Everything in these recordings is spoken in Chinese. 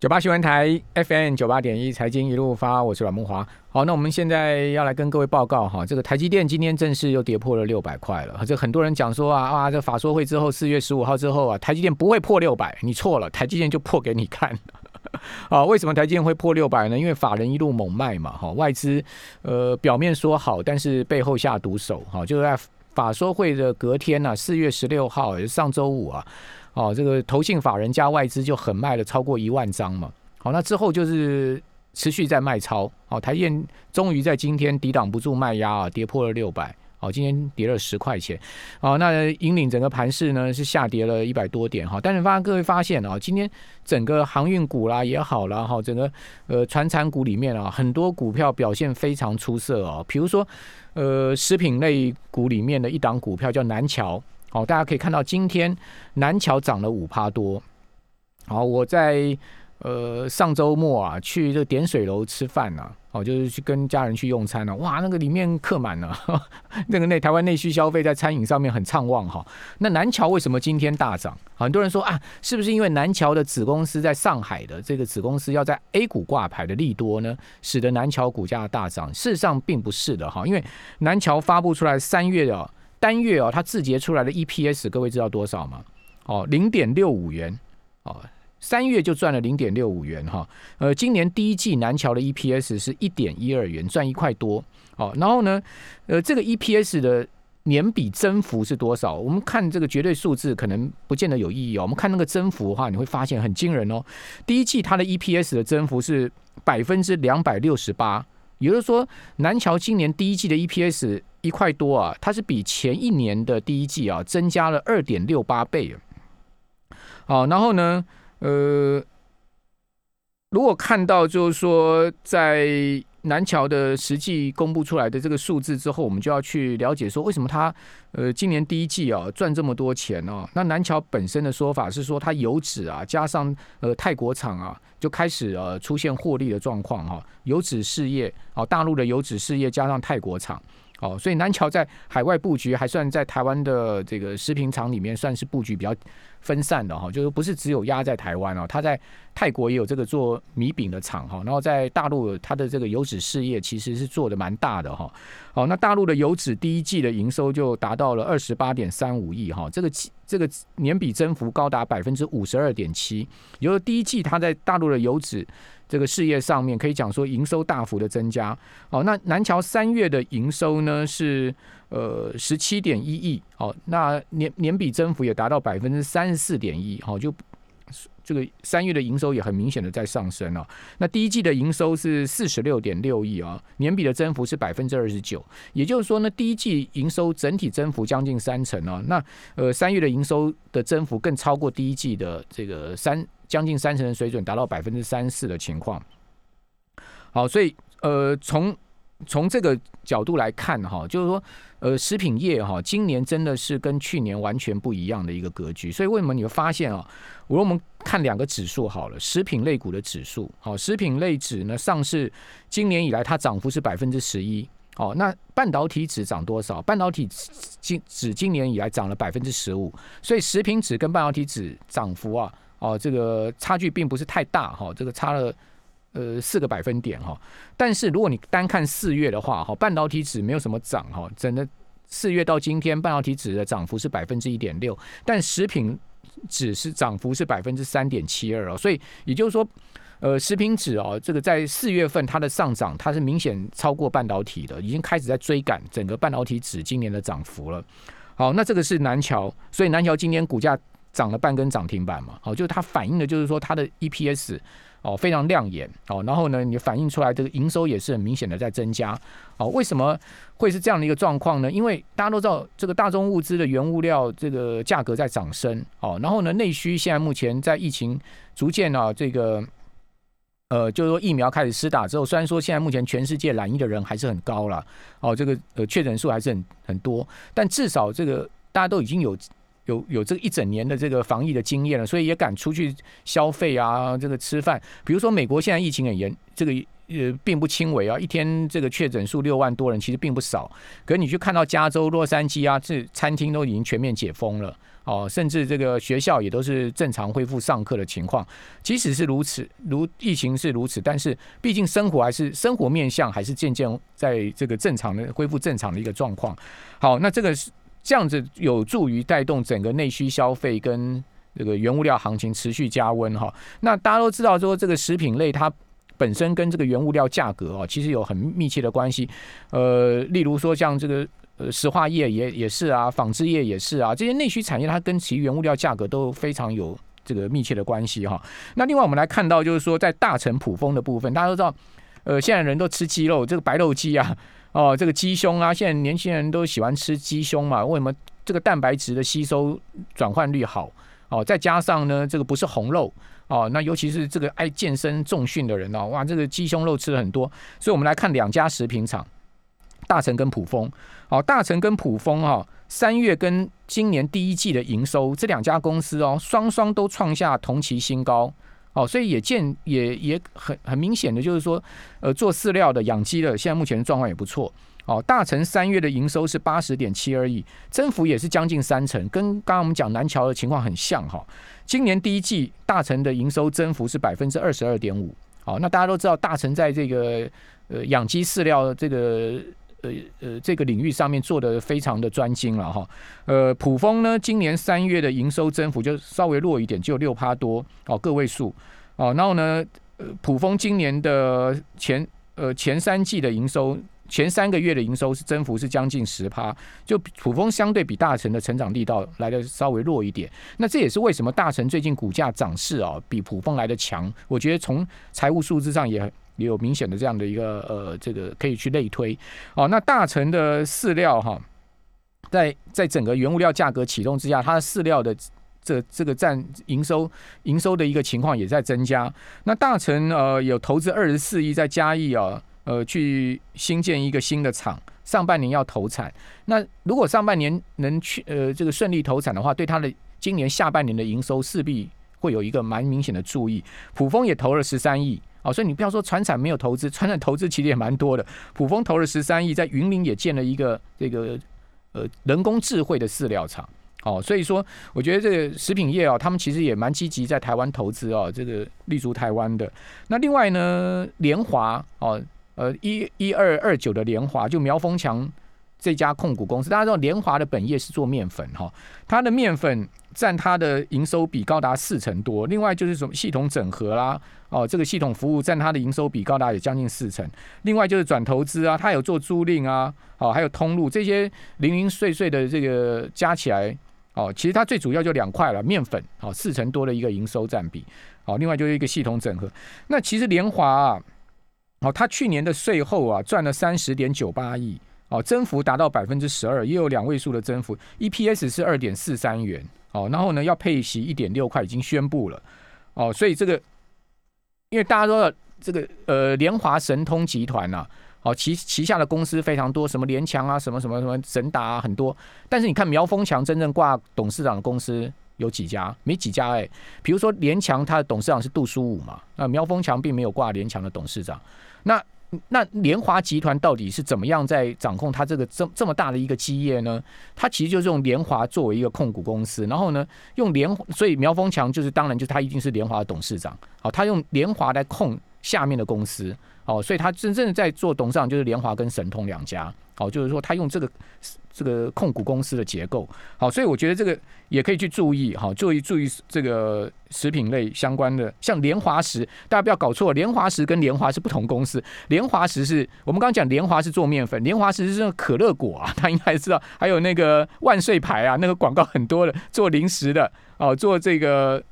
九八新闻台 FM 九八点一财经一路发，我是阮木华。好，那我们现在要来跟各位报告哈，这个台积电今天正式又跌破了六百块了。这很多人讲说啊啊，这法说会之后，四月十五号之后啊，台积电不会破六百，你错了，台积电就破给你看。啊，为什么台积电会破六百呢？因为法人一路猛卖嘛，哈，外资呃表面说好，但是背后下毒手，哈，就在法说会的隔天呢，四月十六号，也是上周五啊。哦，这个投信法人加外资就很卖了超过一万张嘛。好，那之后就是持续在卖超。好，台电终于在今天抵挡不住卖压啊，跌破了六百。好，今天跌了十块钱。好，那引领整个盘势呢是下跌了一百多点哈。但是发各位发现啊，今天整个航运股啦也好了哈，整个呃船产股里面啊，很多股票表现非常出色哦。比如说呃食品类股里面的一档股票叫南桥。好，大家可以看到今天南桥涨了五趴多。好，我在呃上周末啊去这个点水楼吃饭呢，哦，就是去跟家人去用餐呢。哇，那个里面客满了，那个内台湾内需消费在餐饮上面很畅旺哈。那南桥为什么今天大涨？很多人说啊，是不是因为南桥的子公司在上海的这个子公司要在 A 股挂牌的利多呢，使得南桥股价大涨？事实上并不是的哈，因为南桥发布出来三月的。单月哦，它字节出来的 EPS，各位知道多少吗？哦，零点六五元哦，三月就赚了零点六五元哈。呃，今年第一季南桥的 EPS 是一点一二元，赚一块多。哦，然后呢，呃，这个 EPS 的年比增幅是多少？我们看这个绝对数字可能不见得有意义哦。我们看那个增幅的话，你会发现很惊人哦。第一季它的 EPS 的增幅是百分之两百六十八，也就是说，南桥今年第一季的 EPS。一块多啊，它是比前一年的第一季啊增加了二点六八倍。好，然后呢，呃，如果看到就是说在南桥的实际公布出来的这个数字之后，我们就要去了解说为什么它呃今年第一季啊赚这么多钱哦。那南桥本身的说法是说它油脂啊加上呃泰国厂啊就开始呃出现获利的状况哈，油脂事业哦大陆的油脂事业加上泰国厂。哦，所以南桥在海外布局还算在台湾的这个食品厂里面算是布局比较分散的哈，就是不是只有压在台湾哦，他在泰国也有这个做米饼的厂哈，然后在大陆它的这个油脂事业其实是做的蛮大的哈。好，那大陆的油脂第一季的营收就达到了二十八点三五亿哈，这个这个年比增幅高达百分之五十二点七，由第一季它在大陆的油脂。这个事业上面可以讲说营收大幅的增加，哦，那南桥三月的营收呢是呃十七点一亿，哦，那年年比增幅也达到百分之三十四点一，好就。这个三月的营收也很明显的在上升了。那第一季的营收是四十六点六亿啊，年比的增幅是百分之二十九。也就是说呢，第一季营收整体增幅将近三成啊。那呃，三月的营收的增幅更超过第一季的这个三将近三成的水准，达到百分之三四的情况。好，所以呃，从从这个角度来看哈，就是说。呃，食品业哈，今年真的是跟去年完全不一样的一个格局。所以为什么你会发现啊？如果我们看两个指数好了，食品类股的指数，好，食品类指呢上市今年以来它涨幅是百分之十一，哦，那半导体指涨多少？半导体今指今年以来涨了百分之十五，所以食品指跟半导体指涨幅啊，哦，这个差距并不是太大哈，这个差了。呃，四个百分点哈，但是如果你单看四月的话哈，半导体指没有什么涨哈，整个四月到今天，半导体指的涨幅是百分之一点六，但食品指是涨幅是百分之三点七二哦，所以也就是说，呃，食品指哦，这个在四月份它的上涨，它是明显超过半导体的，已经开始在追赶整个半导体指今年的涨幅了。好，那这个是南桥，所以南桥今年股价涨了半根涨停板嘛，好，就是它反映的就是说它的 EPS。哦，非常亮眼哦，然后呢，你反映出来这个营收也是很明显的在增加哦。为什么会是这样的一个状况呢？因为大家都知道，这个大宗物资的原物料这个价格在涨升哦，然后呢，内需现在目前在疫情逐渐啊，这个呃，就是说疫苗开始施打之后，虽然说现在目前全世界染疫的人还是很高了哦，这个呃确诊数还是很很多，但至少这个大家都已经有。有有这个一整年的这个防疫的经验了，所以也敢出去消费啊，这个吃饭。比如说美国现在疫情很严，这个呃并不轻微啊，一天这个确诊数六万多人，其实并不少。可是你去看到加州洛杉矶啊，这餐厅都已经全面解封了。哦，甚至这个学校也都是正常恢复上课的情况。即使是如此，如疫情是如此，但是毕竟生活还是生活面向还是渐渐在这个正常的恢复正常的一个状况。好，那这个是这样子有助于带动整个内需消费跟这个原物料行情持续加温哈。那大家都知道说这个食品类它本身跟这个原物料价格哦，其实有很密切的关系。呃，例如说像这个。呃，石化业也也是啊，纺织业也是啊，这些内需产业它跟其原物料价格都非常有这个密切的关系哈。那另外我们来看到，就是说在大成普丰的部分，大家都知道，呃，现在人都吃鸡肉，这个白肉鸡啊，哦，这个鸡胸啊，现在年轻人都喜欢吃鸡胸嘛，为什么这个蛋白质的吸收转换率好？哦，再加上呢，这个不是红肉哦，那尤其是这个爱健身重训的人哦，哇，这个鸡胸肉吃了很多，所以我们来看两家食品厂。大成跟普丰，好，大成跟普丰哈，三月跟今年第一季的营收，这两家公司哦，双双都创下同期新高，哦，所以也见也也很很明显的就是说，呃，做饲料的、养鸡的，现在目前的状况也不错，哦，大成三月的营收是八十点七二亿，增幅也是将近三成，跟刚刚我们讲南桥的情况很像哈。今年第一季大成的营收增幅是百分之二十二点五，好，那大家都知道大成在这个呃养鸡饲料这个。呃呃，这个领域上面做的非常的专精了哈。呃，普丰呢，今年三月的营收增幅就稍微弱一点，只有六趴多哦，个位数哦。然后呢，呃，普丰今年的前呃前三季的营收，前三个月的营收是增幅是将近十趴，就普丰相对比大成的成长力道来的稍微弱一点。那这也是为什么大成最近股价涨势啊比普丰来的强。我觉得从财务数字上也。也有明显的这样的一个呃，这个可以去类推哦。那大成的饲料哈，在在整个原物料价格启动之下，它的饲料的这这个占营收营收的一个情况也在增加。那大成呃有投资二十四亿在嘉义啊，呃去新建一个新的厂，上半年要投产。那如果上半年能去呃这个顺利投产的话，对它的今年下半年的营收势必会有一个蛮明显的注意。普丰也投了十三亿。哦，所以你不要说船产没有投资，船产投资其实也蛮多的。普丰投了十三亿，在云林也建了一个这个呃人工智慧的饲料厂。哦，所以说我觉得这个食品业啊，他们其实也蛮积极在台湾投资哦，这个立足台湾的。那另外呢，联华哦，呃一一二二九的联华就苗丰强这家控股公司，大家知道联华的本业是做面粉哈，它的面粉。占它的营收比高达四成多，另外就是什么系统整合啦，哦，这个系统服务占它的营收比高达有将近四成，另外就是转投资啊，它有做租赁啊，哦，还有通路这些零零碎碎的这个加起来，哦，其实它最主要就两块了，面粉，哦，四成多的一个营收占比，哦，另外就是一个系统整合。那其实联华啊，哦，它去年的税后啊赚了三十点九八亿，哦，增幅达到百分之十二，也有两位数的增幅，EPS 是二点四三元。哦，然后呢，要配息一点六块，已经宣布了。哦，所以这个，因为大家都知道这个呃，联华神通集团呐，哦，旗旗下的公司非常多，什么联强啊，什么什么什么神达啊，很多。但是你看苗峰强真正挂董事长的公司有几家？没几家哎。比如说联强，他的董事长是杜书武嘛，那苗峰强并没有挂联强的董事长。那那联华集团到底是怎么样在掌控它这个这这么大的一个基业呢？它其实就是用联华作为一个控股公司，然后呢，用联所以苗峰强就是当然就他一定是联华的董事长，好，他用联华来控下面的公司，哦，所以他真正在做董事长就是联华跟神通两家。哦，就是说他用这个这个控股公司的结构，好，所以我觉得这个也可以去注意，哈，注意注意这个食品类相关的，像莲华石，大家不要搞错，莲华石跟莲华是不同公司，莲华石是我们刚刚讲莲华是做面粉，莲华石是可乐果啊，他应该知道，还有那个万岁牌啊，那个广告很多的，做零食的，哦，做这个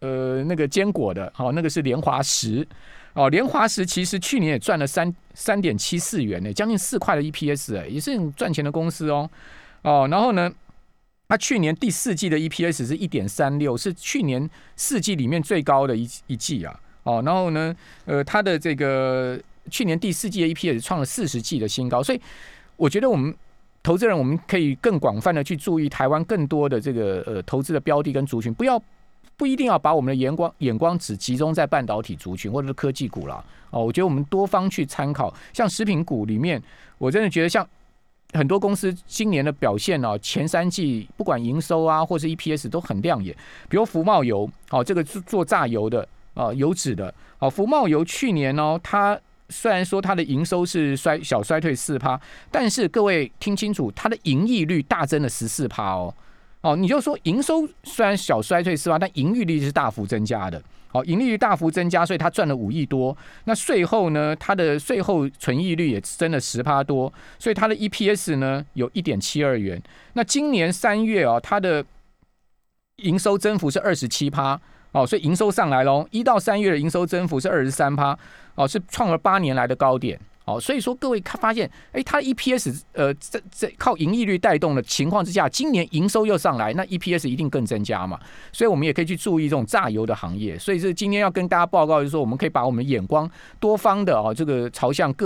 呃那个坚果的，好，那个是莲华石。哦，联华石其实去年也赚了三三点七四元呢，将近四块的 EPS 哎，也是很赚钱的公司哦。哦，然后呢，它去年第四季的 EPS 是一点三六，是去年四季里面最高的一一季啊。哦，然后呢，呃，它的这个去年第四季的 EPS 创了四十季的新高，所以我觉得我们投资人我们可以更广泛的去注意台湾更多的这个呃投资的标的跟族群，不要。不一定要把我们的眼光眼光只集中在半导体族群或者是科技股了哦。我觉得我们多方去参考，像食品股里面，我真的觉得像很多公司今年的表现哦，前三季不管营收啊或是 EPS 都很亮眼。比如福茂油哦，这个做做榨油的啊，油脂的哦，福茂油去年哦，它虽然说它的营收是衰小衰退四趴，但是各位听清楚，它的盈利率大增了十四趴哦。哦，你就说营收虽然小衰退是吧？但盈利率是大幅增加的。好，盈利率大幅增加，所以它赚了五亿多。那税后呢，它的税后存益率也增了十趴多，所以它的 EPS 呢有一点七二元。那今年三月啊，它的营收增幅是二十七趴。哦，所以营收上来喽，一到三月的营收增幅是二十三趴。哦，是创了八年来的高点。哦，所以说各位看发现，哎，它 EPS 呃，这这靠盈利率带动的情况之下，今年营收又上来，那 EPS 一定更增加嘛。所以我们也可以去注意这种榨油的行业。所以是今天要跟大家报告，就是说我们可以把我们眼光多方的哦，这个朝向各。